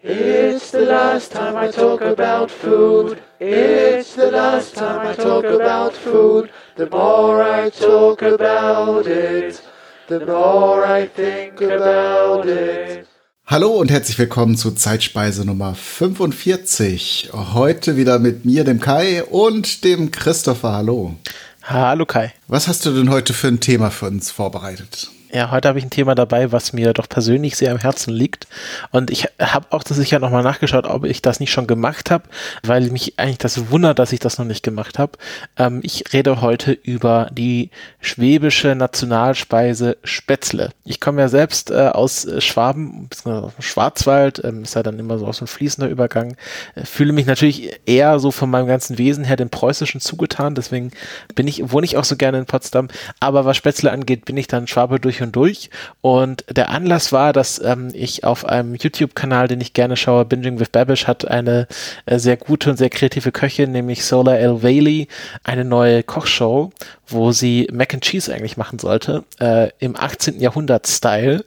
It's the last time I talk about food. It's the last time I talk about food. The more I talk about it, the more I think about it. Hallo und herzlich willkommen zu Zeitspeise Nummer 45. Heute wieder mit mir, dem Kai und dem Christopher. Hallo. Hallo Kai. Was hast du denn heute für ein Thema für uns vorbereitet? Ja, heute habe ich ein Thema dabei, was mir doch persönlich sehr am Herzen liegt. Und ich habe auch das sicher nochmal nachgeschaut, ob ich das nicht schon gemacht habe, weil mich eigentlich das wundert, dass ich das noch nicht gemacht habe. Ähm, ich rede heute über die schwäbische Nationalspeise Spätzle. Ich komme ja selbst äh, aus Schwaben, aus dem Schwarzwald, ähm, ist ja dann immer so aus dem fließender Übergang. Äh, fühle mich natürlich eher so von meinem ganzen Wesen her dem Preußischen zugetan, deswegen bin ich, wohne ich auch so gerne in Potsdam. Aber was Spätzle angeht, bin ich dann Schwabe durch durch und durch. Und der Anlass war, dass ähm, ich auf einem YouTube-Kanal, den ich gerne schaue, Binging with Babish, hat eine äh, sehr gute und sehr kreative Köchin, nämlich Solar El Whaley, eine neue Kochshow, wo sie Mac and Cheese eigentlich machen sollte, äh, im 18. Jahrhundert-Style.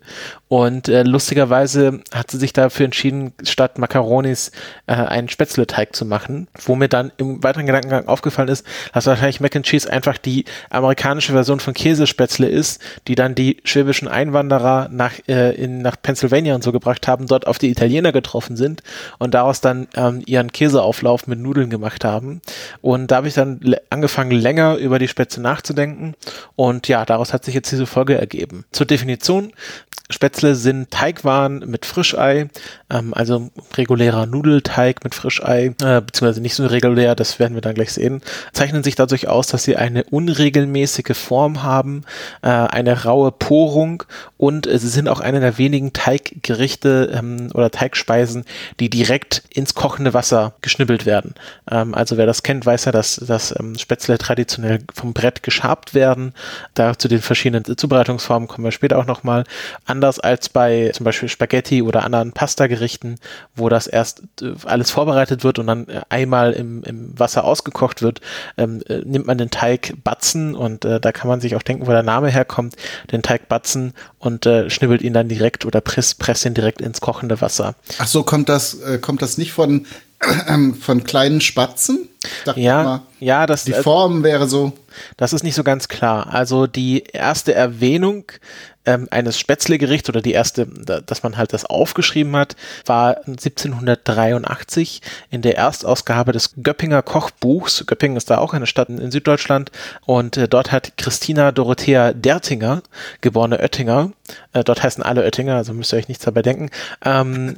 Und äh, lustigerweise hat sie sich dafür entschieden, statt Macaronis äh, einen Spätzleteig zu machen, wo mir dann im weiteren Gedankengang aufgefallen ist, dass wahrscheinlich Mac and Cheese einfach die amerikanische Version von Käsespätzle ist, die dann die schwäbischen Einwanderer nach, äh, in, nach Pennsylvania und so gebracht haben, dort auf die Italiener getroffen sind und daraus dann ähm, ihren Käseauflauf mit Nudeln gemacht haben. Und da habe ich dann angefangen, länger über die Spätzle nachzudenken. Und ja, daraus hat sich jetzt diese Folge ergeben. Zur Definition. Spätzle sind Teigwaren mit Frischei, ähm, also regulärer Nudelteig mit Frischei, äh, beziehungsweise nicht so regulär, das werden wir dann gleich sehen, zeichnen sich dadurch aus, dass sie eine unregelmäßige Form haben, äh, eine raue Porung und äh, sie sind auch eine der wenigen Teiggerichte ähm, oder Teigspeisen, die direkt ins kochende Wasser geschnibbelt werden. Ähm, also wer das kennt, weiß ja, dass, dass ähm, Spätzle traditionell vom Brett geschabt werden. Da zu den verschiedenen Zubereitungsformen kommen wir später auch nochmal. Anders als bei zum Beispiel Spaghetti oder anderen Pasta-Gerichten, wo das erst äh, alles vorbereitet wird und dann äh, einmal im, im Wasser ausgekocht wird, ähm, äh, nimmt man den Teig Batzen und äh, da kann man sich auch denken, wo der Name herkommt, den Teig Batzen und äh, schnibbelt ihn dann direkt oder presst, presst ihn direkt ins kochende Wasser. Ach so, kommt das, äh, kommt das nicht von, äh, von kleinen Spatzen? ja, ja, das die Form wäre so. Das ist nicht so ganz klar. Also die erste Erwähnung ähm, eines Spätzlegerichts oder die erste, dass man halt das aufgeschrieben hat, war 1783 in der Erstausgabe des Göppinger Kochbuchs. Göppingen ist da auch eine Stadt in Süddeutschland und äh, dort hat Christina Dorothea Dertinger, geborene Oettinger, äh, dort heißen alle Oettinger, also müsst ihr euch nichts dabei denken, ähm,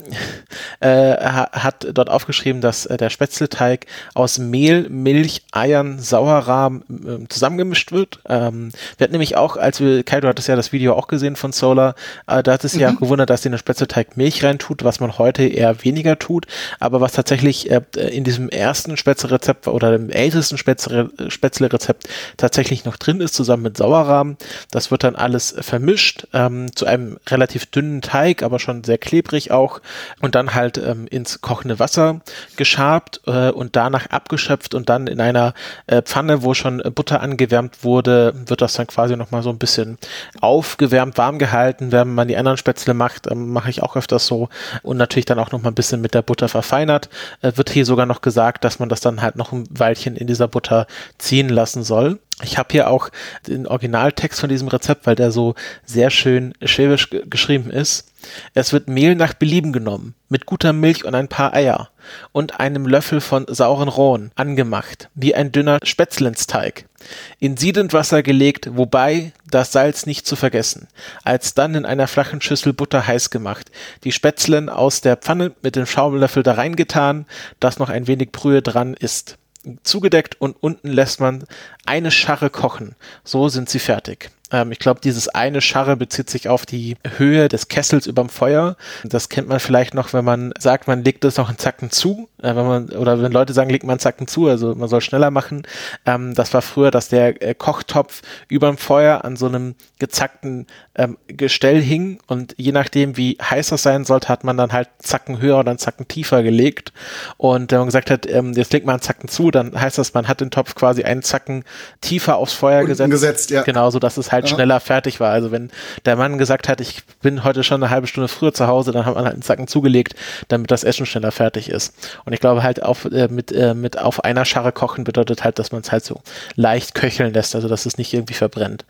äh, hat dort aufgeschrieben, dass äh, der Spätzleteig aus Mehl, Milch, Eiern, Sauerrahm äh, zusammengemischt wird. Ähm, wir hatten nämlich auch, als wir, Kai, du hattest ja das Video auch gesehen von Solar, äh, da hat es mhm. ja gewundert, dass sie in den Spätzleteig Milch reintut, was man heute eher weniger tut, aber was tatsächlich äh, in diesem ersten Spätzle-Rezept oder dem ältesten Spätzle-Rezept tatsächlich noch drin ist, zusammen mit Sauerrahm. Das wird dann alles vermischt ähm, zu einem relativ dünnen Teig, aber schon sehr klebrig auch und dann halt ähm, ins kochende Wasser geschabt äh, und danach abgeschöpft und dann in einer äh, Pfanne, wo schon Butter angewärmt wurde, wird das dann quasi nochmal so ein bisschen aufgewärmt, warm gehalten. Wenn man die anderen Spätzle macht, ähm, mache ich auch öfters so und natürlich dann auch nochmal ein bisschen mit der Butter verfeinert. Äh, wird hier sogar noch gesagt, dass man das dann halt noch ein Weilchen in dieser Butter ziehen lassen soll. Ich habe hier auch den Originaltext von diesem Rezept, weil der so sehr schön schwäbisch geschrieben ist. Es wird Mehl nach Belieben genommen, mit guter Milch und ein paar Eier und einem Löffel von sauren Rohen angemacht, wie ein dünner Spätzlensteig. In siedend Wasser gelegt, wobei das Salz nicht zu vergessen. Alsdann in einer flachen Schüssel Butter heiß gemacht, die Spätzlen aus der Pfanne mit dem Schaumlöffel da reingetan, dass noch ein wenig Brühe dran ist zugedeckt und unten lässt man eine Scharre kochen. So sind sie fertig. Ähm, ich glaube, dieses eine Scharre bezieht sich auf die Höhe des Kessels überm Feuer. Das kennt man vielleicht noch, wenn man sagt, man legt es noch einen Zacken zu, äh, wenn man, oder wenn Leute sagen, legt man einen Zacken zu, also man soll schneller machen. Ähm, das war früher, dass der äh, Kochtopf überm Feuer an so einem gezackten ähm, Gestell hing und je nachdem, wie heiß das sein sollte, hat man dann halt Zacken höher oder einen Zacken tiefer gelegt. Und wenn man gesagt hat, ähm, jetzt legt man einen Zacken zu, dann heißt das, man hat den Topf quasi einen Zacken tiefer aufs Feuer gesetzt. gesetzt ja. Genau, so dass es halt halt Ja. schneller fertig war. Also wenn der Mann gesagt hat, ich bin heute schon eine halbe Stunde früher zu Hause, dann hat man halt einen Zacken zugelegt, damit das Essen schneller fertig ist. Und ich glaube halt auf, äh, mit, äh, mit auf einer Scharre kochen bedeutet halt, dass man es halt so leicht köcheln lässt, also dass es nicht irgendwie verbrennt.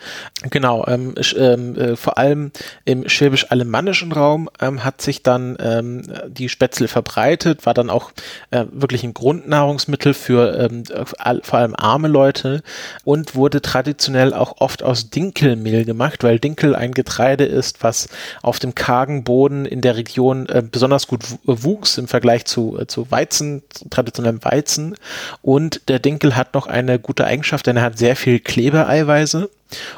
Genau, ähm, ähm, äh, vor allem im schwäbisch-alemannischen Raum ähm, hat sich dann ähm, die Spätzle verbreitet, war dann auch äh, wirklich ein Grundnahrungsmittel für ähm, all, vor allem arme Leute und wurde traditionell auch oft aus Dinkelmehl gemacht, weil Dinkel ein Getreide ist, was auf dem kargen Boden in der Region äh, besonders gut wuchs im Vergleich zu, äh, zu Weizen, traditionellem Weizen. Und der Dinkel hat noch eine gute Eigenschaft, denn er hat sehr viel Klebeeiweiße.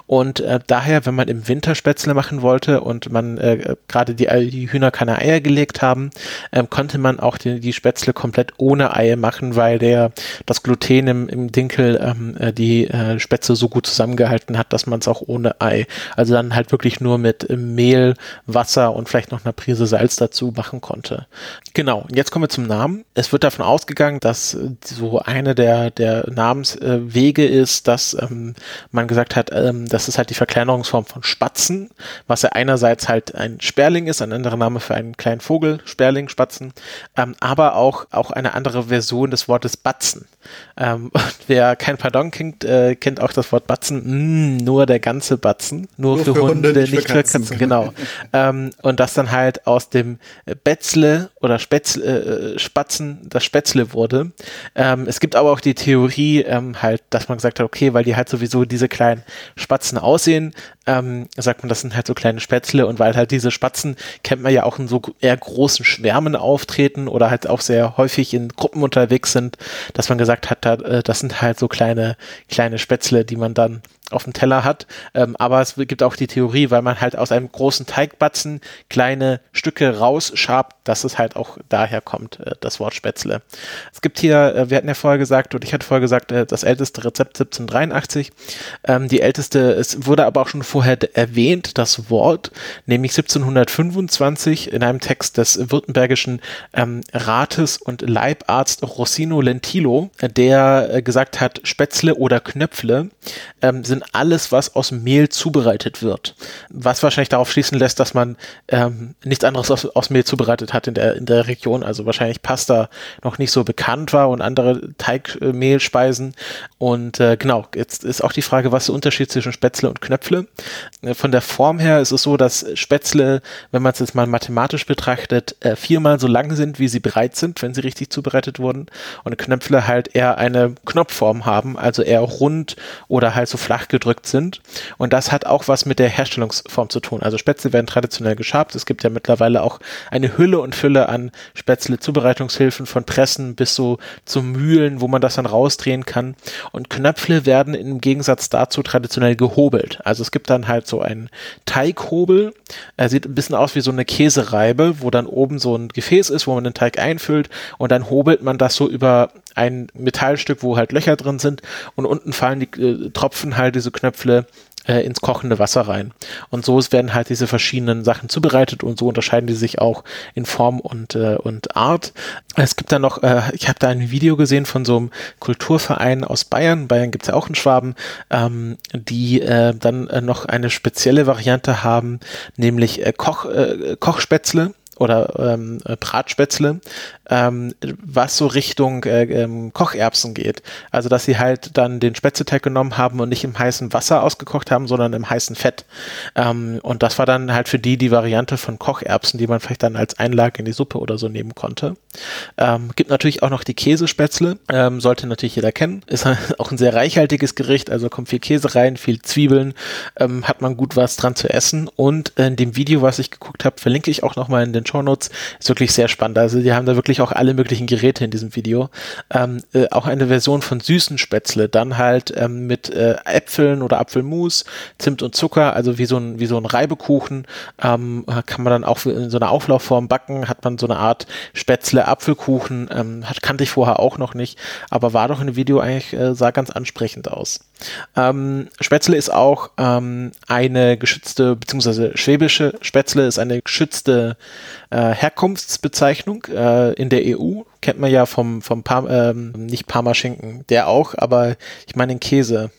Und äh, daher, wenn man im Winter Spätzle machen wollte und man äh, gerade die, Ei- die Hühner keine Eier gelegt haben, ähm, konnte man auch die, die Spätzle komplett ohne Eier machen, weil der das Gluten im, im Dinkel ähm, äh, die äh, Spätzle so gut zusammengehalten hat, dass man es auch ohne Ei, also dann halt wirklich nur mit äh, Mehl, Wasser und vielleicht noch einer Prise Salz dazu machen konnte. Genau, und jetzt kommen wir zum Namen. Es wird davon ausgegangen, dass äh, so eine der, der Namenswege ist, dass ähm, man gesagt hat, ähm, das ist halt die Verkleinerungsform von Spatzen, was ja einerseits halt ein Sperling ist, ein anderer Name für einen kleinen Vogel, Sperling, Spatzen, ähm, aber auch, auch eine andere Version des Wortes Batzen. Ähm, und wer kein Pardon kennt, äh, kennt auch das Wort Batzen, mm, nur der ganze Batzen, nur, für, Hunde, nicht für Katzen, genau. ähm, und das dann halt aus dem Betzle oder Spätzle, äh, Spatzen das Spätzle wurde. Ähm, es gibt aber auch die Theorie, ähm, halt, dass man gesagt hat, okay, weil die halt sowieso diese kleinen Spatzen aussehen, ähm, sagt man, das sind halt so kleine Spätzle und weil halt diese Spatzen kennt man ja auch in so eher großen Schwärmen auftreten oder halt auch sehr häufig in Gruppen unterwegs sind, dass man gesagt hat, äh, das sind halt so kleine, kleine Spätzle, die man dann auf dem Teller hat. Ähm, aber es gibt auch die Theorie, weil man halt aus einem großen Teigbatzen kleine Stücke rausschabt, dass es halt auch daher kommt, äh, das Wort Spätzle. Es gibt hier, äh, wir hatten ja vorher gesagt, und ich hatte vorher gesagt, äh, das älteste Rezept 1783. Ähm, die älteste, es wurde aber auch schon vorher erwähnt, das Wort, nämlich 1725 in einem Text des württembergischen ähm, Rates und Leibarzt Rossino Lentilo, der äh, gesagt hat, Spätzle oder Knöpfle ähm, sind alles, was aus Mehl zubereitet wird. Was wahrscheinlich darauf schließen lässt, dass man ähm, nichts anderes aus, aus Mehl zubereitet hat in der, in der Region. Also wahrscheinlich Pasta noch nicht so bekannt war und andere Teigmehlspeisen. Und äh, genau, jetzt ist auch die Frage, was ist der Unterschied zwischen Spätzle und Knöpfle? Äh, Von der Form her ist es so, dass Spätzle, wenn man es jetzt mal mathematisch betrachtet, äh, viermal so lang sind, wie sie bereit sind, wenn sie richtig zubereitet wurden. Und Knöpfle halt eher eine Knopfform haben, also eher rund oder halt so flach gedrückt sind. Und das hat auch was mit der Herstellungsform zu tun. Also Spätzle werden traditionell geschabt. Es gibt ja mittlerweile auch eine Hülle und Fülle an Spätzle-Zubereitungshilfen von Pressen bis so zu Mühlen, wo man das dann rausdrehen kann. Und Knöpfle werden im Gegensatz dazu traditionell gehobelt. Also es gibt dann halt so einen Teighobel. Er sieht ein bisschen aus wie so eine Käsereibe, wo dann oben so ein Gefäß ist, wo man den Teig einfüllt und dann hobelt man das so über ein Metallstück, wo halt Löcher drin sind und unten fallen die äh, Tropfen halt diese Knöpfle äh, ins kochende Wasser rein. Und so werden halt diese verschiedenen Sachen zubereitet und so unterscheiden die sich auch in Form und, äh, und Art. Es gibt da noch, äh, ich habe da ein Video gesehen von so einem Kulturverein aus Bayern, Bayern gibt's ja auch in Schwaben, ähm, die äh, dann äh, noch eine spezielle Variante haben, nämlich äh, Koch, äh, Kochspätzle oder ähm, äh, Bratspätzle, ähm, was so Richtung äh, ähm, Kocherbsen geht. Also dass sie halt dann den Spätzleteig genommen haben und nicht im heißen Wasser ausgekocht haben, sondern im heißen Fett. Ähm, und das war dann halt für die die Variante von Kocherbsen, die man vielleicht dann als Einlage in die Suppe oder so nehmen konnte. Ähm, gibt natürlich auch noch die Käsespätzle, ähm, sollte natürlich jeder kennen. Ist auch ein sehr reichhaltiges Gericht, also kommt viel Käse rein, viel Zwiebeln, ähm, hat man gut was dran zu essen. Und in dem Video, was ich geguckt habe, verlinke ich auch nochmal in den Shownotes, ist wirklich sehr spannend. Also die haben da wirklich auch alle möglichen Geräte in diesem Video. Ähm, äh, auch eine Version von süßen Spätzle, dann halt ähm, mit äh, Äpfeln oder Apfelmus, Zimt und Zucker, also wie so ein, wie so ein Reibekuchen, ähm, kann man dann auch in so einer Auflaufform backen, hat man so eine Art Spätzle, Apfelkuchen, ähm, kannte ich vorher auch noch nicht, aber war doch in Video eigentlich, äh, sah ganz ansprechend aus. Ähm, Spätzle ist auch ähm, eine geschützte, beziehungsweise schwäbische Spätzle ist eine geschützte äh, Herkunftsbezeichnung äh, in der EU. Kennt man ja vom, vom Par ähm, nicht Parmaschinken, der auch, aber ich meine den Käse.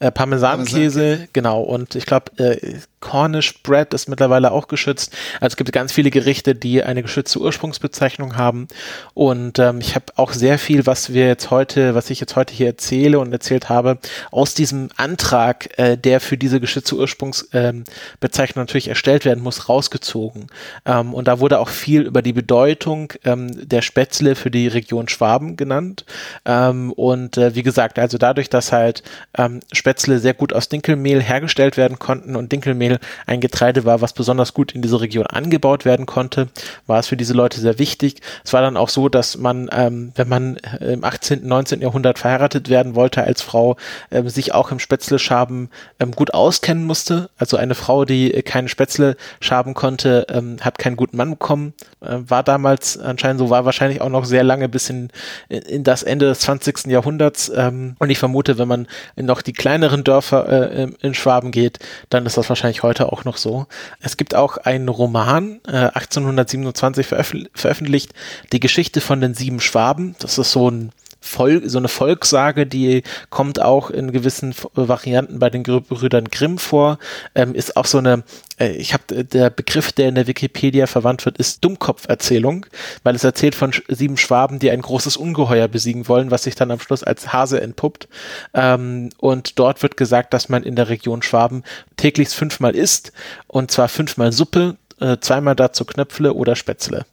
Äh, Parmesankäse, Parmesan genau. Und ich glaube, äh, Cornish Bread ist mittlerweile auch geschützt. Also es gibt ganz viele Gerichte, die eine geschützte Ursprungsbezeichnung haben. Und ähm, ich habe auch sehr viel, was wir jetzt heute, was ich jetzt heute hier erzähle und erzählt habe, aus diesem Antrag, äh, der für diese geschützte Ursprungsbezeichnung natürlich erstellt werden muss, rausgezogen. Ähm, und da wurde auch viel über die Bedeutung ähm, der Spätzle für die Region Schwaben genannt. Ähm, und äh, wie gesagt, also dadurch, dass halt ähm, Spätzle sehr gut aus Dinkelmehl hergestellt werden konnten und Dinkelmehl ein Getreide war, was besonders gut in dieser Region angebaut werden konnte, war es für diese Leute sehr wichtig. Es war dann auch so, dass man, ähm, wenn man im 18., 19. Jahrhundert verheiratet werden wollte als Frau, ähm, sich auch im Spätzle-Schaben ähm, gut auskennen musste. Also eine Frau, die keine Spätzle schaben konnte, ähm, hat keinen guten Mann bekommen. Äh, war damals anscheinend so, war wahrscheinlich auch noch sehr lange bis in, in das Ende des 20. Jahrhunderts. Ähm, und ich vermute, wenn man noch die kleineren Dörfer äh, in Schwaben geht, dann ist das wahrscheinlich heute auch noch so. Es gibt auch einen Roman, äh, 1827 veröf veröffentlicht, die Geschichte von den sieben Schwaben. Das ist so ein Vol so eine Volkssage, die kommt auch in gewissen Varianten bei den Brüdern Grimm vor, ähm, ist auch so eine, äh, ich habe der Begriff, der in der Wikipedia verwandt wird, ist Dummkopferzählung, weil es erzählt von sieben Schwaben, die ein großes Ungeheuer besiegen wollen, was sich dann am Schluss als Hase entpuppt. Ähm, und dort wird gesagt, dass man in der Region Schwaben täglich fünfmal isst, und zwar fünfmal Suppe, äh, zweimal dazu Knöpfle oder Spätzle.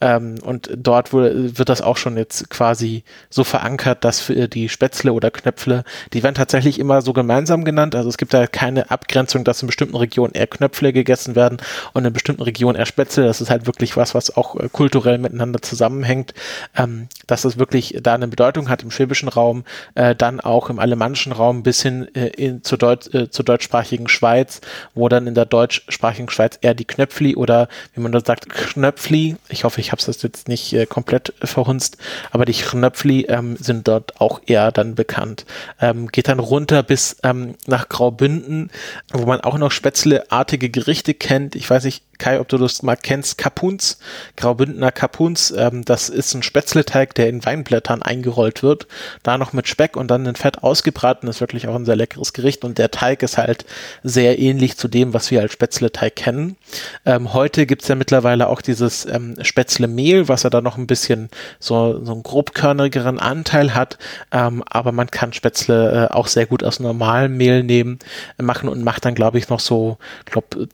Ähm, und dort wird das auch schon jetzt quasi so verankert, dass für die Spätzle oder Knöpfle, die werden tatsächlich immer so gemeinsam genannt. Also es gibt da keine Abgrenzung, dass in bestimmten Regionen eher Knöpfle gegessen werden und in bestimmten Regionen eher Spätzle. Das ist halt wirklich was, was auch äh, kulturell miteinander zusammenhängt. Ähm, dass es wirklich da eine Bedeutung hat im schwäbischen Raum, äh, dann auch im alemannischen Raum bis hin äh, in, zur, Deut äh, zur deutschsprachigen Schweiz, wo dann in der deutschsprachigen Schweiz eher die Knöpfli oder wie man da sagt, Knöpfli ich hoffe, ich habe es jetzt nicht äh, komplett verhunzt, aber die Knöpfli ähm, sind dort auch eher dann bekannt. Ähm, geht dann runter bis ähm, nach Graubünden, wo man auch noch spätzleartige Gerichte kennt. Ich weiß nicht, Kai, ob du das mal kennst, Kapuns, Graubündner Kapuns, ähm, das ist ein Spätzleteig, der in Weinblättern eingerollt wird, da noch mit Speck und dann in Fett ausgebraten, ist wirklich auch ein sehr leckeres Gericht und der Teig ist halt sehr ähnlich zu dem, was wir als Spätzleteig kennen. Ähm, heute gibt's ja mittlerweile auch dieses ähm, Spätzlemehl, was ja da noch ein bisschen so, so einen grobkörnigeren Anteil hat, ähm, aber man kann Spätzle äh, auch sehr gut aus normalem Mehl nehmen, äh, machen und macht dann, glaube ich, noch so, glaube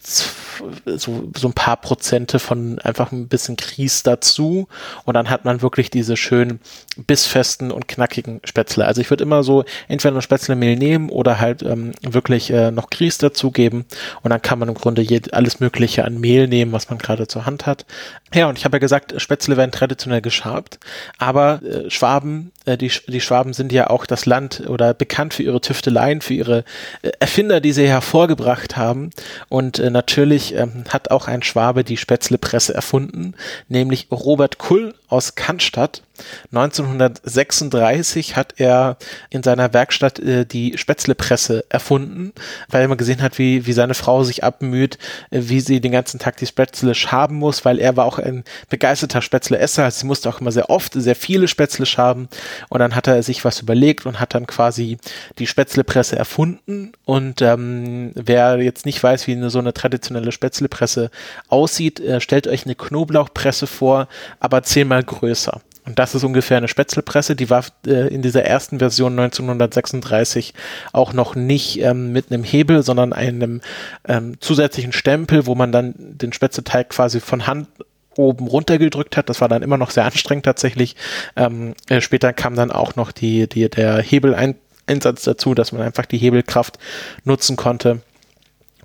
so so ein paar Prozente von einfach ein bisschen Grieß dazu und dann hat man wirklich diese schönen bissfesten und knackigen Spätzle. Also ich würde immer so entweder noch Spätzlemehl nehmen oder halt ähm, wirklich äh, noch Grieß dazugeben und dann kann man im Grunde alles mögliche an Mehl nehmen, was man gerade zur Hand hat. Ja, und ich habe ja gesagt, Spätzle werden traditionell geschabt, aber äh, Schwaben, die, die Schwaben sind ja auch das Land oder bekannt für ihre Tüfteleien, für ihre äh, Erfinder, die sie hervorgebracht haben. Und äh, natürlich ähm, hat auch ein Schwabe die Spätzlepresse erfunden, nämlich Robert Kull aus Cannstatt 1936 hat er in seiner Werkstatt äh, die Spätzlepresse erfunden, weil er mal gesehen hat, wie, wie seine Frau sich abmüht, äh, wie sie den ganzen Tag die Spätzle schaben muss, weil er war auch ein begeisterter Spätzleesser, also sie musste auch immer sehr oft sehr viele Spätzle schaben. Und dann hat er sich was überlegt und hat dann quasi die Spätzlepresse erfunden. Und ähm, wer jetzt nicht weiß, wie eine, so eine traditionelle Spätzlepresse aussieht, äh, stellt euch eine Knoblauchpresse vor, aber zehnmal größer. Und das ist ungefähr eine Spätzlepresse, die war äh, in dieser ersten Version 1936 auch noch nicht ähm, mit einem Hebel, sondern einem ähm, zusätzlichen Stempel, wo man dann den Spätzleteig quasi von Hand oben runtergedrückt hat. Das war dann immer noch sehr anstrengend tatsächlich. Ähm, äh, später kam dann auch noch die, die, der Hebeleinsatz dazu, dass man einfach die Hebelkraft nutzen konnte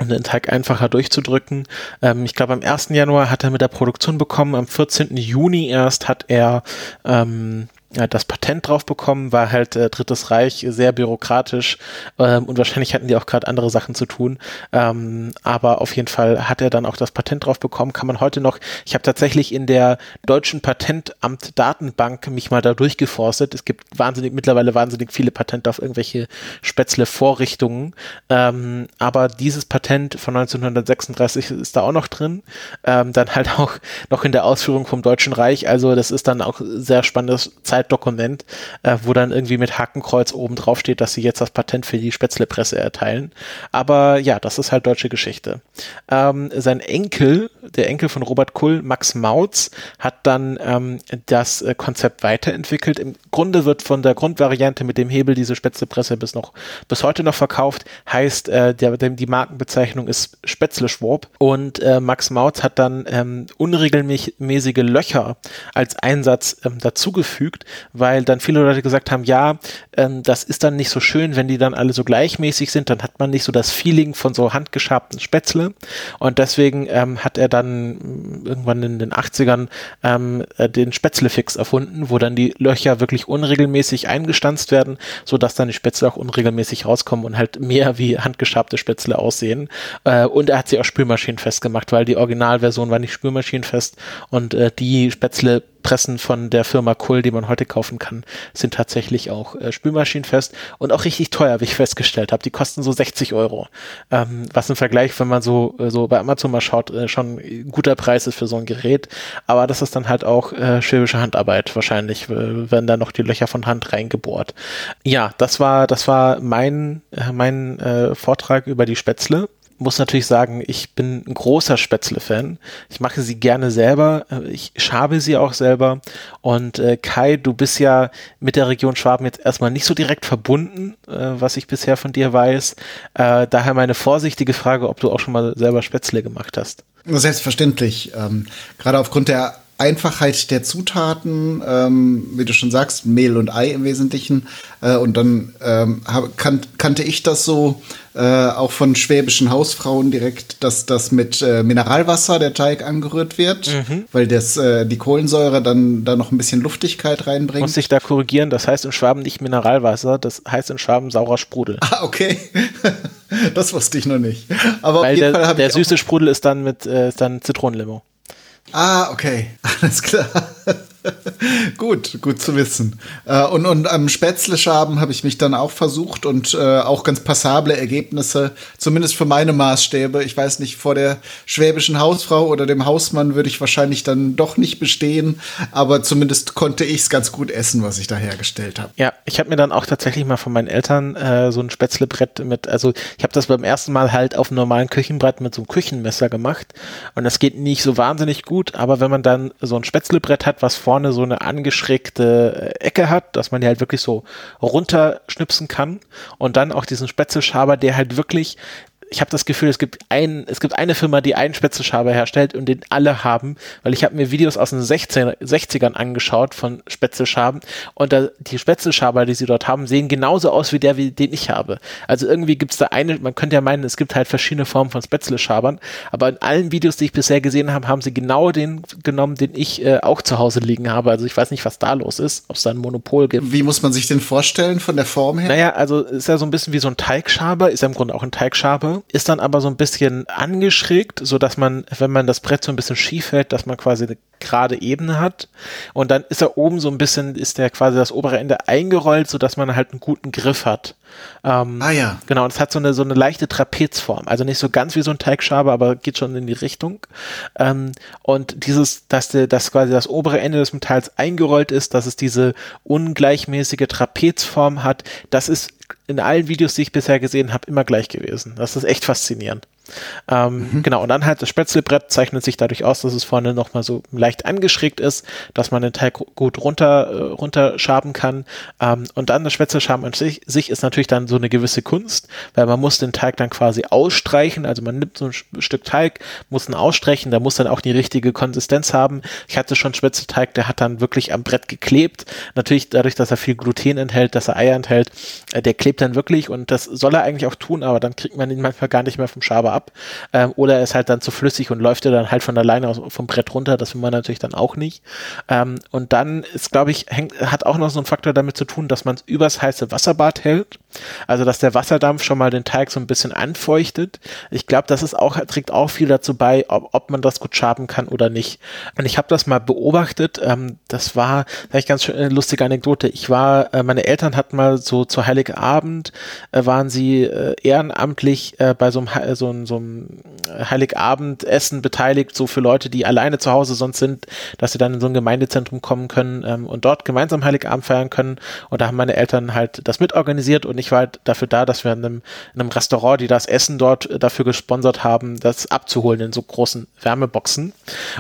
den Teig einfacher durchzudrücken. Ähm, ich glaube, am 1. Januar hat er mit der Produktion bekommen, am 14. Juni erst hat er ähm, das Patent drauf bekommen, war halt äh, Drittes Reich sehr bürokratisch ähm, und wahrscheinlich hatten die auch gerade andere Sachen zu tun. Ähm, aber auf jeden Fall hat er dann auch das Patent drauf bekommen. Kann man heute noch, ich habe tatsächlich in der deutschen Patentamt Datenbank mich mal da durchgeforstet. Es gibt wahnsinnig, mittlerweile wahnsinnig viele Patente auf irgendwelche Spätzle-Vorrichtungen. Ähm, aber dieses Patent von 1936 ist da auch noch drin. Ähm, dann halt auch noch in der Ausführung vom Deutschen Reich. Also das ist dann auch sehr spannendes Zeit Zeitdokument, äh, wo dann irgendwie mit Hakenkreuz oben drauf steht, dass sie jetzt das Patent für die Spätzlepresse erteilen. Aber ja, das ist halt deutsche Geschichte. Ähm, sein Enkel, der Enkel von Robert Kull, Max Mautz, hat dann ähm, das äh, Konzept weiterentwickelt. Im Grunde wird von der Grundvariante mit dem Hebel diese Spätzlepresse bis noch bis heute noch verkauft. Heißt, äh, der, die Markenbezeichnung ist Spätzle-Schwab und äh, Max Mautz hat dann ähm, unregelmäßige Löcher als Einsatz ähm, dazugefügt, weil dann viele Leute gesagt haben, ja, ähm, das ist dann nicht so schön, wenn die dann alle so gleichmäßig sind, dann hat man nicht so das Feeling von so handgeschabten Spätzle und deswegen ähm, hat er dann mm, irgendwann in den 80ern ähm, äh, den Spätzle-Fix erfunden, wo dann die Löcher wirklich unregelmäßig eingestanzt werden, sodass dann die Spätzle auch unregelmäßig rauskommen und halt mehr wie handgeschabte Spätzle aussehen. Äh, und er hat sie auch spülmaschinenfest gemacht, weil die Originalversion war nicht spülmaschinenfest und äh, die Spätzle Pressen von der Firma Kull, die man heute kaufen kann, sind tatsächlich auch äh, spülmaschinenfest und auch richtig teuer, wie ich festgestellt habe. Die kosten so 60 Euro. Ähm, was im Vergleich, wenn man so, äh, so bei Amazon mal schaut, äh, schon ein guter Preis ist für so ein Gerät. Aber das ist dann halt auch äh, schwäbische Handarbeit wahrscheinlich, werden da noch die Löcher von Hand reingebohrt. Ja, das war, das war mein, äh, mein äh, Vortrag über die Spätzle muss natürlich sagen, ich bin ein großer Spätzle-Fan. Ich mache sie gerne selber. Ich schabe sie auch selber. Und äh, Kai, du bist ja mit der Region Schwaben jetzt erstmal nicht so direkt verbunden, äh, was ich bisher von dir weiß. Äh, daher meine vorsichtige Frage, ob du auch schon mal selber Spätzle gemacht hast. Selbstverständlich. Ähm, gerade aufgrund der Einfachheit der Zutaten, ähm, wie du schon sagst, Mehl und Ei im Wesentlichen. Äh, und dann ähm, hab, kan kannte ich das so äh, auch von schwäbischen Hausfrauen direkt, dass das mit äh, Mineralwasser der Teig angerührt wird, mhm. weil das äh, die Kohlensäure dann da noch ein bisschen Luftigkeit reinbringt. Muss ich da korrigieren, das heißt in Schwaben nicht Mineralwasser, das heißt in Schwaben saurer Sprudel. Ah, okay. das wusste ich noch nicht. Aber weil der, der süße Sprudel ist dann mit äh, ist dann Zitronenlimo. Ah, okay. Alles klar. gut, gut zu wissen. Äh, und, und am Spätzle-Schaben habe ich mich dann auch versucht und äh, auch ganz passable Ergebnisse, zumindest für meine Maßstäbe. Ich weiß nicht, vor der schwäbischen Hausfrau oder dem Hausmann würde ich wahrscheinlich dann doch nicht bestehen, aber zumindest konnte ich es ganz gut essen, was ich da hergestellt habe. Ja, ich habe mir dann auch tatsächlich mal von meinen Eltern äh, so ein Spätzlebrett mit, also ich habe das beim ersten Mal halt auf einem normalen Küchenbrett mit so einem Küchenmesser gemacht und das geht nicht so wahnsinnig gut, aber wenn man dann so ein Spätzlebrett hat, was vor vorne so eine angeschrägte äh, Ecke hat, dass man die halt wirklich so runterschnipsen kann. Und dann auch diesen Spätzelschaber, der halt wirklich ich habe das Gefühl, es gibt ein, es gibt eine Firma, die einen Spätzelschaber herstellt und den alle haben, weil ich habe mir Videos aus den 16, 60ern angeschaut von Spätzelschaben und da, die Spätzelschaber, die sie dort haben, sehen genauso aus wie der, wie, den ich habe. Also irgendwie gibt es da eine, man könnte ja meinen, es gibt halt verschiedene Formen von Spätzleschabern, aber in allen Videos, die ich bisher gesehen habe, haben sie genau den genommen, den ich äh, auch zu Hause liegen habe. Also ich weiß nicht, was da los ist, ob es da ein Monopol gibt. Wie muss man sich den vorstellen von der Form her? Naja, also ist ja so ein bisschen wie so ein Teigschaber, ist ja im Grunde auch ein Teigschaber ist dann aber so ein bisschen angeschrägt, so dass man, wenn man das Brett so ein bisschen schief hält, dass man quasi eine gerade Ebene hat. Und dann ist er oben so ein bisschen, ist der quasi das obere Ende eingerollt, so dass man halt einen guten Griff hat. Ähm, ah ja. Genau, und es hat so eine, so eine leichte Trapezform. Also nicht so ganz wie so ein Teigschabe, aber geht schon in die Richtung. Ähm, und dieses, dass, der, dass quasi das obere Ende des Metalls eingerollt ist, dass es diese ungleichmäßige Trapezform hat, das ist in allen Videos, die ich bisher gesehen habe, immer gleich gewesen. Das ist echt faszinierend. Ähm, mhm. Genau, und dann halt das Spätzlebrett zeichnet sich dadurch aus, dass es vorne nochmal so leicht angeschrägt ist, dass man den Teig gut runter, äh, runterschaben kann. Ähm, und dann das Spätzleschaben an sich, sich ist natürlich dann so eine gewisse Kunst, weil man muss den Teig dann quasi ausstreichen. Also man nimmt so ein Stück Teig, muss ihn ausstreichen, der muss dann auch die richtige Konsistenz haben. Ich hatte schon Spätzleteig, der hat dann wirklich am Brett geklebt. Natürlich dadurch, dass er viel Gluten enthält, dass er Eier enthält, äh, der klebt dann wirklich und das soll er eigentlich auch tun, aber dann kriegt man ihn manchmal gar nicht mehr vom Schaber ab ab. Ähm, oder er ist halt dann zu flüssig und läuft er dann halt von alleine aus, vom Brett runter. Das will man natürlich dann auch nicht. Ähm, und dann ist, glaube ich, hängt, hat auch noch so ein Faktor damit zu tun, dass man es übers heiße Wasserbad hält. Also, dass der Wasserdampf schon mal den Teig so ein bisschen anfeuchtet. Ich glaube, das ist auch, trägt auch viel dazu bei, ob, ob man das gut schaben kann oder nicht. Und ich habe das mal beobachtet. Ähm, das war vielleicht ganz schön eine lustige Anekdote. Ich war, äh, meine Eltern hatten mal so zu Heiligabend, äh, waren sie äh, ehrenamtlich äh, bei so einem, so einem so einem Heiligabendessen beteiligt, so für Leute, die alleine zu Hause sonst sind, dass sie dann in so ein Gemeindezentrum kommen können ähm, und dort gemeinsam Heiligabend feiern können. Und da haben meine Eltern halt das mitorganisiert und ich war halt dafür da, dass wir in einem, in einem Restaurant, die das Essen dort dafür gesponsert haben, das abzuholen in so großen Wärmeboxen.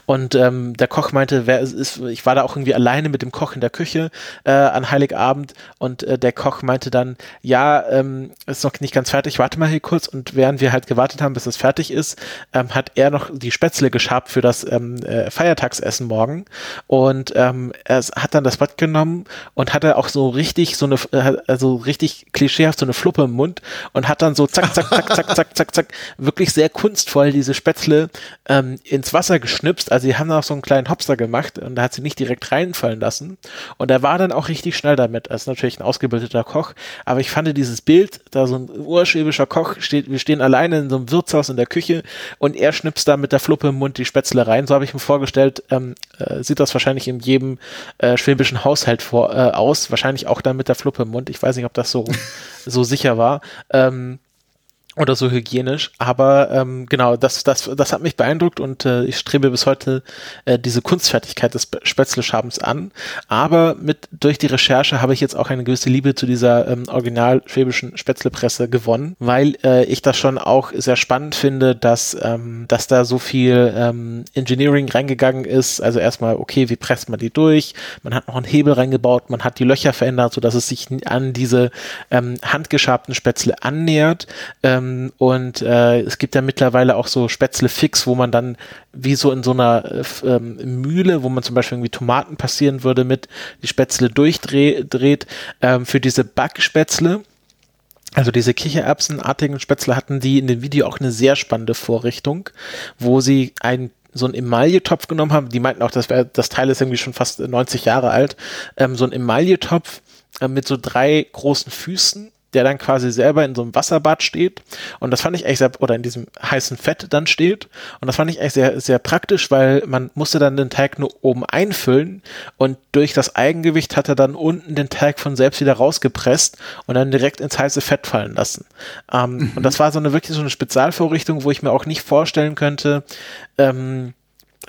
Und ähm, der Koch meinte, wer ist, ich war da auch irgendwie alleine mit dem Koch in der Küche äh, an Heiligabend und äh, der Koch meinte dann, ja, ähm, ist noch nicht ganz fertig, warte mal hier kurz. Und während wir halt gewartet haben, bis es fertig ist, ähm, hat er noch die Spätzle geschabt für das ähm, äh, Feiertagsessen morgen. Und ähm, er hat dann das Blatt genommen und hatte auch so richtig so eine, äh, also richtig klischeehaft so eine Fluppe im Mund und hat dann so zack, zack, zack, zack, zack, zack, zack, wirklich sehr kunstvoll diese Spätzle ähm, ins Wasser geschnipst. Also sie haben auch so einen kleinen Hopster gemacht und da hat sie nicht direkt reinfallen lassen. Und er war dann auch richtig schnell damit. Er ist natürlich ein ausgebildeter Koch, aber ich fand dieses Bild, da so ein urschwäbischer Koch steht, wir stehen alleine in so einem Wirtshaus in der Küche und er schnipst da mit der Fluppe im Mund die Spätzle rein. So habe ich mir vorgestellt, ähm, äh, sieht das wahrscheinlich in jedem äh, schwäbischen Haushalt vor, äh, aus. Wahrscheinlich auch dann mit der Fluppe im Mund. Ich weiß nicht, ob das so, so sicher war. Ähm, oder so hygienisch. Aber ähm, genau, das, das, das hat mich beeindruckt und äh, ich strebe bis heute äh, diese Kunstfertigkeit des Spätzleschabens an. Aber mit durch die Recherche habe ich jetzt auch eine gewisse Liebe zu dieser ähm, original schwäbischen Spätzlepresse gewonnen, weil äh, ich das schon auch sehr spannend finde, dass, ähm, dass da so viel ähm, Engineering reingegangen ist. Also erstmal, okay, wie presst man die durch? Man hat noch einen Hebel reingebaut, man hat die Löcher verändert, so dass es sich an diese ähm, handgeschabten Spätzle annähert. Ähm, ähm, und äh, es gibt ja mittlerweile auch so Spätzle fix, wo man dann wie so in so einer äh, ähm, Mühle, wo man zum Beispiel irgendwie Tomaten passieren würde, mit die Spätzle durchdreht, ähm, für diese Backspätzle. Also diese Kichererbsenartigen Spätzle hatten die in dem Video auch eine sehr spannende Vorrichtung, wo sie ein so einen Emailletopf genommen haben. Die meinten auch, das, wär, das Teil ist irgendwie schon fast 90 Jahre alt. Ähm, so ein Emailletopf äh, mit so drei großen Füßen der dann quasi selber in so einem Wasserbad steht. Und das fand ich eigentlich sehr, oder in diesem heißen Fett dann steht. Und das fand ich eigentlich sehr, sehr praktisch, weil man musste dann den Teig nur oben einfüllen und durch das Eigengewicht hat er dann unten den Teig von selbst wieder rausgepresst und dann direkt ins heiße Fett fallen lassen. Ähm, mhm. Und das war so eine wirklich so eine Spezialvorrichtung, wo ich mir auch nicht vorstellen könnte, ähm,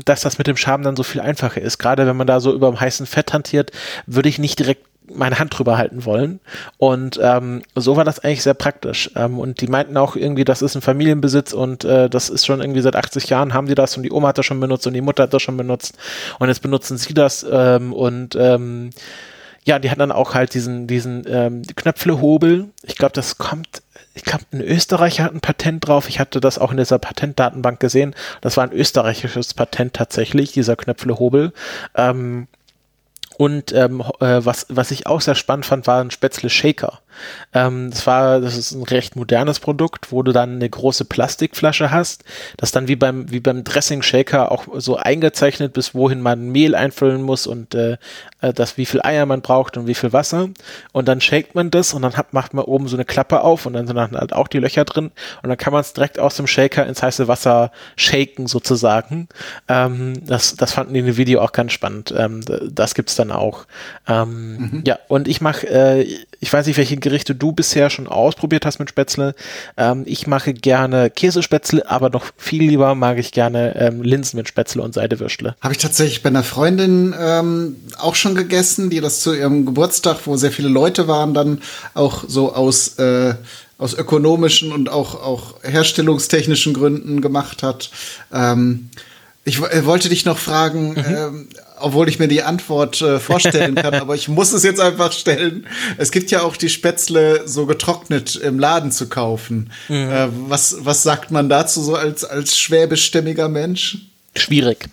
dass das mit dem Schaben dann so viel einfacher ist. Gerade wenn man da so über dem heißen Fett hantiert, würde ich nicht direkt meine Hand drüber halten wollen. Und ähm, so war das eigentlich sehr praktisch. Ähm, und die meinten auch irgendwie, das ist ein Familienbesitz und äh, das ist schon irgendwie seit 80 Jahren haben die das und die Oma hat das schon benutzt und die Mutter hat das schon benutzt und jetzt benutzen sie das ähm, und ähm, ja, die hat dann auch halt diesen, diesen ähm, Knöpflehobel. Ich glaube, das kommt, ich glaube, ein Österreicher hat ein Patent drauf. Ich hatte das auch in dieser Patentdatenbank gesehen. Das war ein österreichisches Patent tatsächlich, dieser Knöpflehobel. Ähm, und ähm, äh, was, was ich auch sehr spannend fand, war ein Spätzle Shaker. Ähm, das war, das ist ein recht modernes Produkt, wo du dann eine große Plastikflasche hast, das dann wie beim, wie beim Dressing Shaker auch so eingezeichnet bis wohin man Mehl einfüllen muss und äh, äh, das, wie viel Eier man braucht und wie viel Wasser. Und dann shakt man das und dann hat, macht man oben so eine Klappe auf und dann sind dann halt auch die Löcher drin und dann kann man es direkt aus dem Shaker ins heiße Wasser shaken sozusagen. Ähm, das, das fanden die in dem Video auch ganz spannend. Ähm, das gibt's dann auch. Ähm, mhm. Ja, und ich mache, äh, ich weiß nicht, welche Gerichte du bisher schon ausprobiert hast mit Spätzle. Ähm, ich mache gerne Käsespätzle, aber noch viel lieber mag ich gerne ähm, Linsen mit Spätzle und Seidewürstle. Habe ich tatsächlich bei einer Freundin ähm, auch schon gegessen, die das zu ihrem Geburtstag, wo sehr viele Leute waren, dann auch so aus äh, aus ökonomischen und auch, auch herstellungstechnischen Gründen gemacht hat. Ähm, ich äh, wollte dich noch fragen, mhm. ähm, obwohl ich mir die Antwort äh, vorstellen kann, aber ich muss es jetzt einfach stellen. Es gibt ja auch die Spätzle so getrocknet im Laden zu kaufen. Mhm. Äh, was, was sagt man dazu so als, als schwäbischstämmiger Mensch? Schwierig.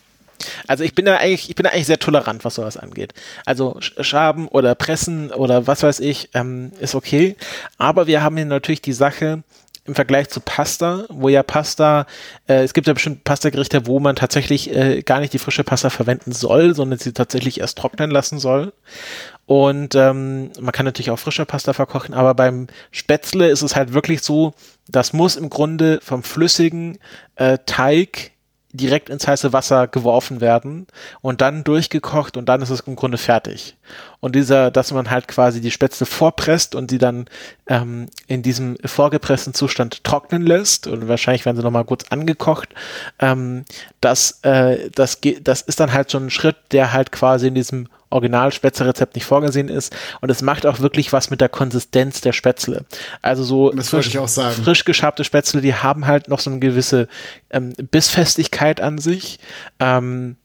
Also ich bin da eigentlich, ich bin da eigentlich sehr tolerant, was sowas angeht. Also Schaben oder Pressen oder was weiß ich, ähm, ist okay. Aber wir haben hier natürlich die Sache, im Vergleich zu Pasta, wo ja Pasta, äh, es gibt ja bestimmt Pasta-Gerichte, wo man tatsächlich äh, gar nicht die frische Pasta verwenden soll, sondern sie tatsächlich erst trocknen lassen soll. Und ähm, man kann natürlich auch frische Pasta verkochen, aber beim Spätzle ist es halt wirklich so, das muss im Grunde vom flüssigen äh, Teig direkt ins heiße Wasser geworfen werden und dann durchgekocht und dann ist es im Grunde fertig. Und dieser, dass man halt quasi die Spätzle vorpresst und die dann ähm, in diesem vorgepressten Zustand trocknen lässt und wahrscheinlich werden sie nochmal kurz angekocht, ähm, das, äh, das, das ist dann halt so ein Schritt, der halt quasi in diesem Original-Spätzle-Rezept nicht vorgesehen ist. Und es macht auch wirklich was mit der Konsistenz der Spätzle. Also so frisch, frisch geschabte Spätzle, die haben halt noch so eine gewisse ähm, Bissfestigkeit an sich. Ähm,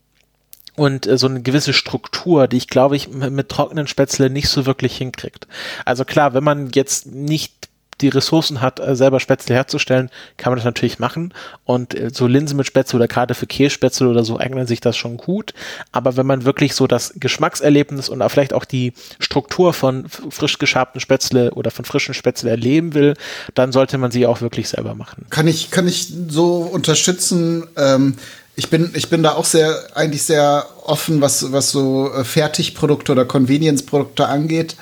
und äh, so eine gewisse Struktur, die ich glaube ich mit trockenen Spätzle nicht so wirklich hinkriegt. Also klar, wenn man jetzt nicht die Ressourcen hat, äh, selber Spätzle herzustellen, kann man das natürlich machen. Und äh, so Linsen mit Spätzle oder gerade für Kässpätzle oder so eignen sich das schon gut. Aber wenn man wirklich so das Geschmackserlebnis und vielleicht auch die Struktur von frisch geschabten Spätzle oder von frischen Spätzle erleben will, dann sollte man sie auch wirklich selber machen. Kann ich, kann ich so unterstützen. Ähm ich bin, ich bin da auch sehr, eigentlich sehr offen, was, was so äh, Fertigprodukte oder Convenience-Produkte angeht.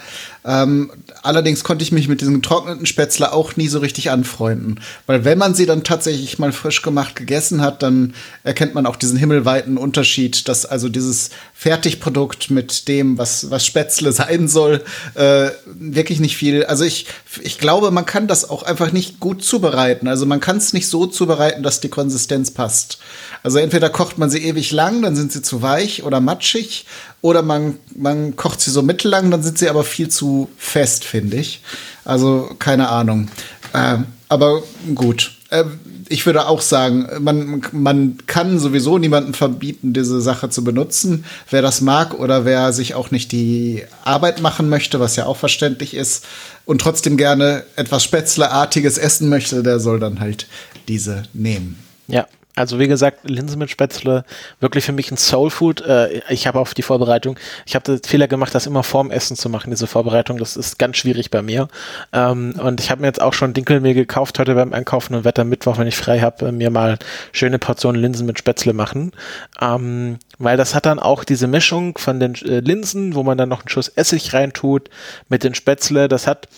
Ähm, allerdings konnte ich mich mit diesem getrockneten Spätzle auch nie so richtig anfreunden. Weil wenn man sie dann tatsächlich mal frisch gemacht gegessen hat, dann erkennt man auch diesen himmelweiten Unterschied, dass also dieses Fertigprodukt mit dem, was, was Spätzle sein soll, äh, wirklich nicht viel. Also ich, ich glaube, man kann das auch einfach nicht gut zubereiten. Also man kann es nicht so zubereiten, dass die Konsistenz passt. Also entweder kocht man sie ewig lang, dann sind sie zu weich oder matschig, oder man, man kocht sie so mittellang, dann sind sie aber viel zu fest, finde ich. Also keine Ahnung. Äh, aber gut. Äh, ich würde auch sagen, man, man kann sowieso niemanden verbieten, diese Sache zu benutzen. Wer das mag oder wer sich auch nicht die Arbeit machen möchte, was ja auch verständlich ist, und trotzdem gerne etwas Spätzleartiges essen möchte, der soll dann halt diese nehmen. Ja, also wie gesagt, Linsen mit Spätzle, wirklich für mich ein Soulfood. Äh, ich habe auf die Vorbereitung, ich habe den Fehler gemacht, das immer vorm Essen zu machen, diese Vorbereitung. Das ist ganz schwierig bei mir. Ähm, und ich habe mir jetzt auch schon Dinkelmehl gekauft heute beim Einkaufen und am Mittwoch, wenn ich frei habe, mir mal schöne Portionen Linsen mit Spätzle machen. Ähm, weil das hat dann auch diese Mischung von den äh, Linsen, wo man dann noch einen Schuss Essig reintut, mit den Spätzle. Das hat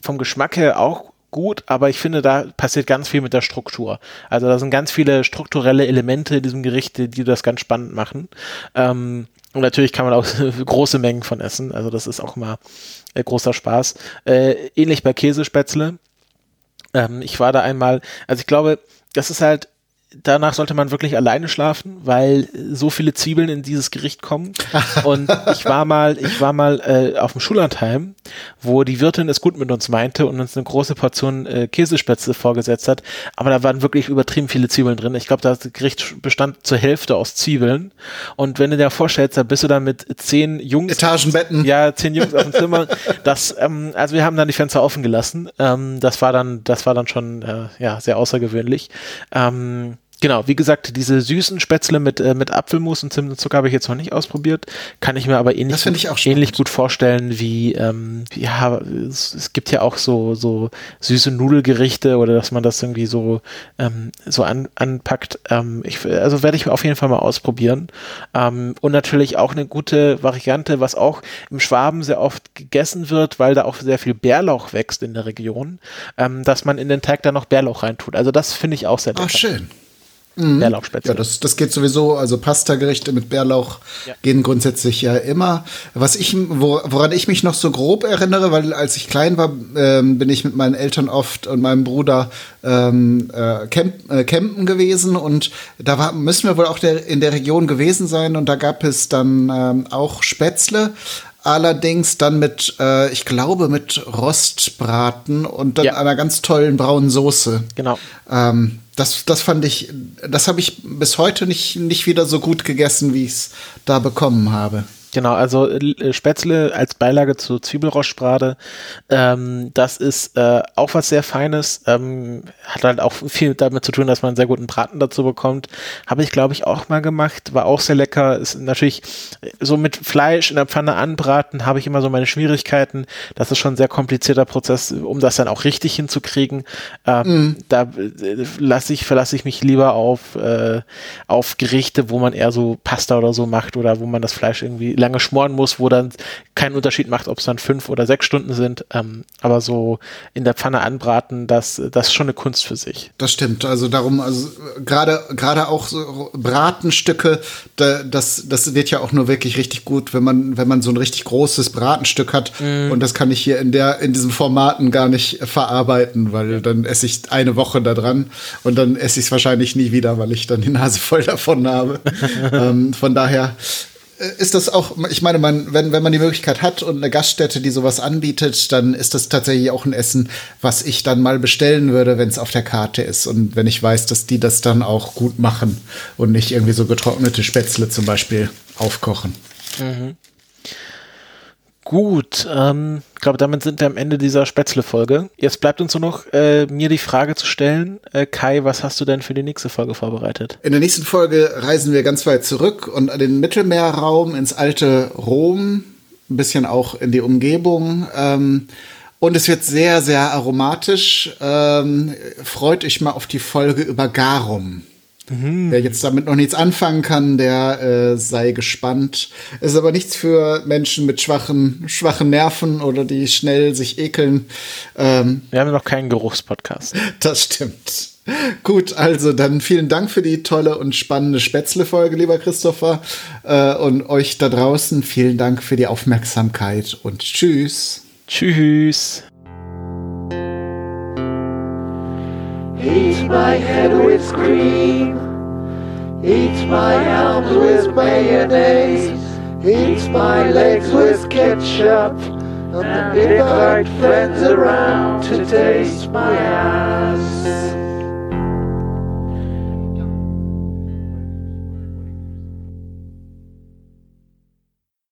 vom Geschmack her auch gut, aber ich finde, da passiert ganz viel mit der Struktur. Also da sind ganz viele strukturelle Elemente in diesem Gericht, die, das ganz spannend machen. Ähm, und natürlich kann man auch große Mengen von essen. Also das ist auch immer äh, großer Spaß. Äh, ähnlich bei Käsespätzle. Ähm, ich war da einmal, also ich glaube, das ist halt danach sollte man wirklich alleine schlafen, weil so viele Zwiebeln in dieses Gericht kommen. Und ich war mal, ich war mal äh, auf dem Schullandheim, wo die Wirtin es gut mit uns meinte und uns eine große Portion äh, Käsespätzle vorgesetzt hat. Aber da waren wirklich übertrieben viele Zwiebeln drin. Ich glaube, das Gericht bestand zur Hälfte aus Zwiebeln. Und wenn du dir vorstellst, da bist du dann mit zehn Jungs. Etagenbetten. Ja, zehn Jungs auf dem Zimmer. Das, ähm, also wir haben dann die Fenster offen gelassen. Ähm, das war dann, das war dann schon äh, ja sehr außergewöhnlich. Ähm, Genau, wie gesagt, diese süßen Spätzle mit, äh, mit Apfelmus und Zimt und Zucker habe ich jetzt noch nicht ausprobiert. Kann ich mir aber ähnlich, gut, ähnlich gut vorstellen wie, ähm, ja, es, es, gibt ja auch so, so süße Nudelgerichte oder dass man das irgendwie so, ähm, so an, anpackt. Ähm, ich, also werde ich auf jeden Fall mal ausprobieren. Ähm, und natürlich auch eine gute Variante, was auch im Schwaben sehr oft gegessen wird, weil da auch sehr viel Bärlauch wächst in der Region, ähm, dass man in den Teig da noch Bärlauch reintut. Also das finde ich auch sehr lecker. Ach, schön. Mhm. Bärlauchspätzle. Ja, das, das geht sowieso. Also Pasta-Gerichte mit Bärlauch ja. gehen grundsätzlich ja immer. Was ich, woran ich mich noch so grob erinnere, weil als ich klein war, ähm, bin ich mit meinen Eltern oft und meinem Bruder ähm, äh, camp, äh, campen gewesen und da war, müssen wir wohl auch der, in der Region gewesen sein und da gab es dann ähm, auch Spätzle allerdings dann mit, äh, ich glaube, mit Rostbraten und dann ja. einer ganz tollen braunen Soße. Genau. Ähm, das, das fand ich, das habe ich bis heute nicht, nicht wieder so gut gegessen, wie ich es da bekommen habe. Genau, also äh, Spätzle als Beilage zu Zwiebelrostbrate, ähm, das ist äh, auch was sehr Feines, ähm, hat halt auch viel damit zu tun, dass man einen sehr guten Braten dazu bekommt. Habe ich, glaube ich, auch mal gemacht, war auch sehr lecker. Ist natürlich äh, so mit Fleisch in der Pfanne anbraten, habe ich immer so meine Schwierigkeiten. Das ist schon ein sehr komplizierter Prozess, um das dann auch richtig hinzukriegen. Ähm, mm. Da äh, lasse ich, verlasse ich mich lieber auf, äh, auf Gerichte, wo man eher so Pasta oder so macht oder wo man das Fleisch irgendwie lange schmoren muss, wo dann keinen Unterschied macht, ob es dann fünf oder sechs Stunden sind. Ähm, aber so in der Pfanne anbraten, das, das ist schon eine Kunst für sich. Das stimmt. Also darum, also gerade gerade auch so Bratenstücke, da, das, das wird ja auch nur wirklich richtig gut, wenn man, wenn man so ein richtig großes Bratenstück hat. Mm. Und das kann ich hier in der, in diesen Formaten gar nicht verarbeiten, weil dann esse ich eine Woche da dran und dann esse ich es wahrscheinlich nie wieder, weil ich dann die Nase voll davon habe. ähm, von daher ist das auch, ich meine, man, wenn, wenn man die Möglichkeit hat und eine Gaststätte, die sowas anbietet, dann ist das tatsächlich auch ein Essen, was ich dann mal bestellen würde, wenn es auf der Karte ist und wenn ich weiß, dass die das dann auch gut machen und nicht irgendwie so getrocknete Spätzle zum Beispiel aufkochen. Mhm. Gut, ähm, glaube, damit sind wir am Ende dieser Spätzle-Folge. Jetzt bleibt uns nur noch, äh, mir die Frage zu stellen, äh, Kai, was hast du denn für die nächste Folge vorbereitet? In der nächsten Folge reisen wir ganz weit zurück und an den Mittelmeerraum, ins alte Rom, ein bisschen auch in die Umgebung. Ähm, und es wird sehr, sehr aromatisch. Ähm, freut euch mal auf die Folge über Garum. Mhm. Wer jetzt damit noch nichts anfangen kann, der äh, sei gespannt. Es ist aber nichts für Menschen mit schwachen, schwachen Nerven oder die schnell sich ekeln. Ähm, Wir haben noch keinen Geruchspodcast. Das stimmt. Gut, also dann vielen Dank für die tolle und spannende Spätzle-Folge, lieber Christopher. Äh, und euch da draußen vielen Dank für die Aufmerksamkeit und tschüss. Tschüss. Eat my head with cream. Eat my arms with mayonnaise. Eat my legs with ketchup. And invite friends around to taste my ass.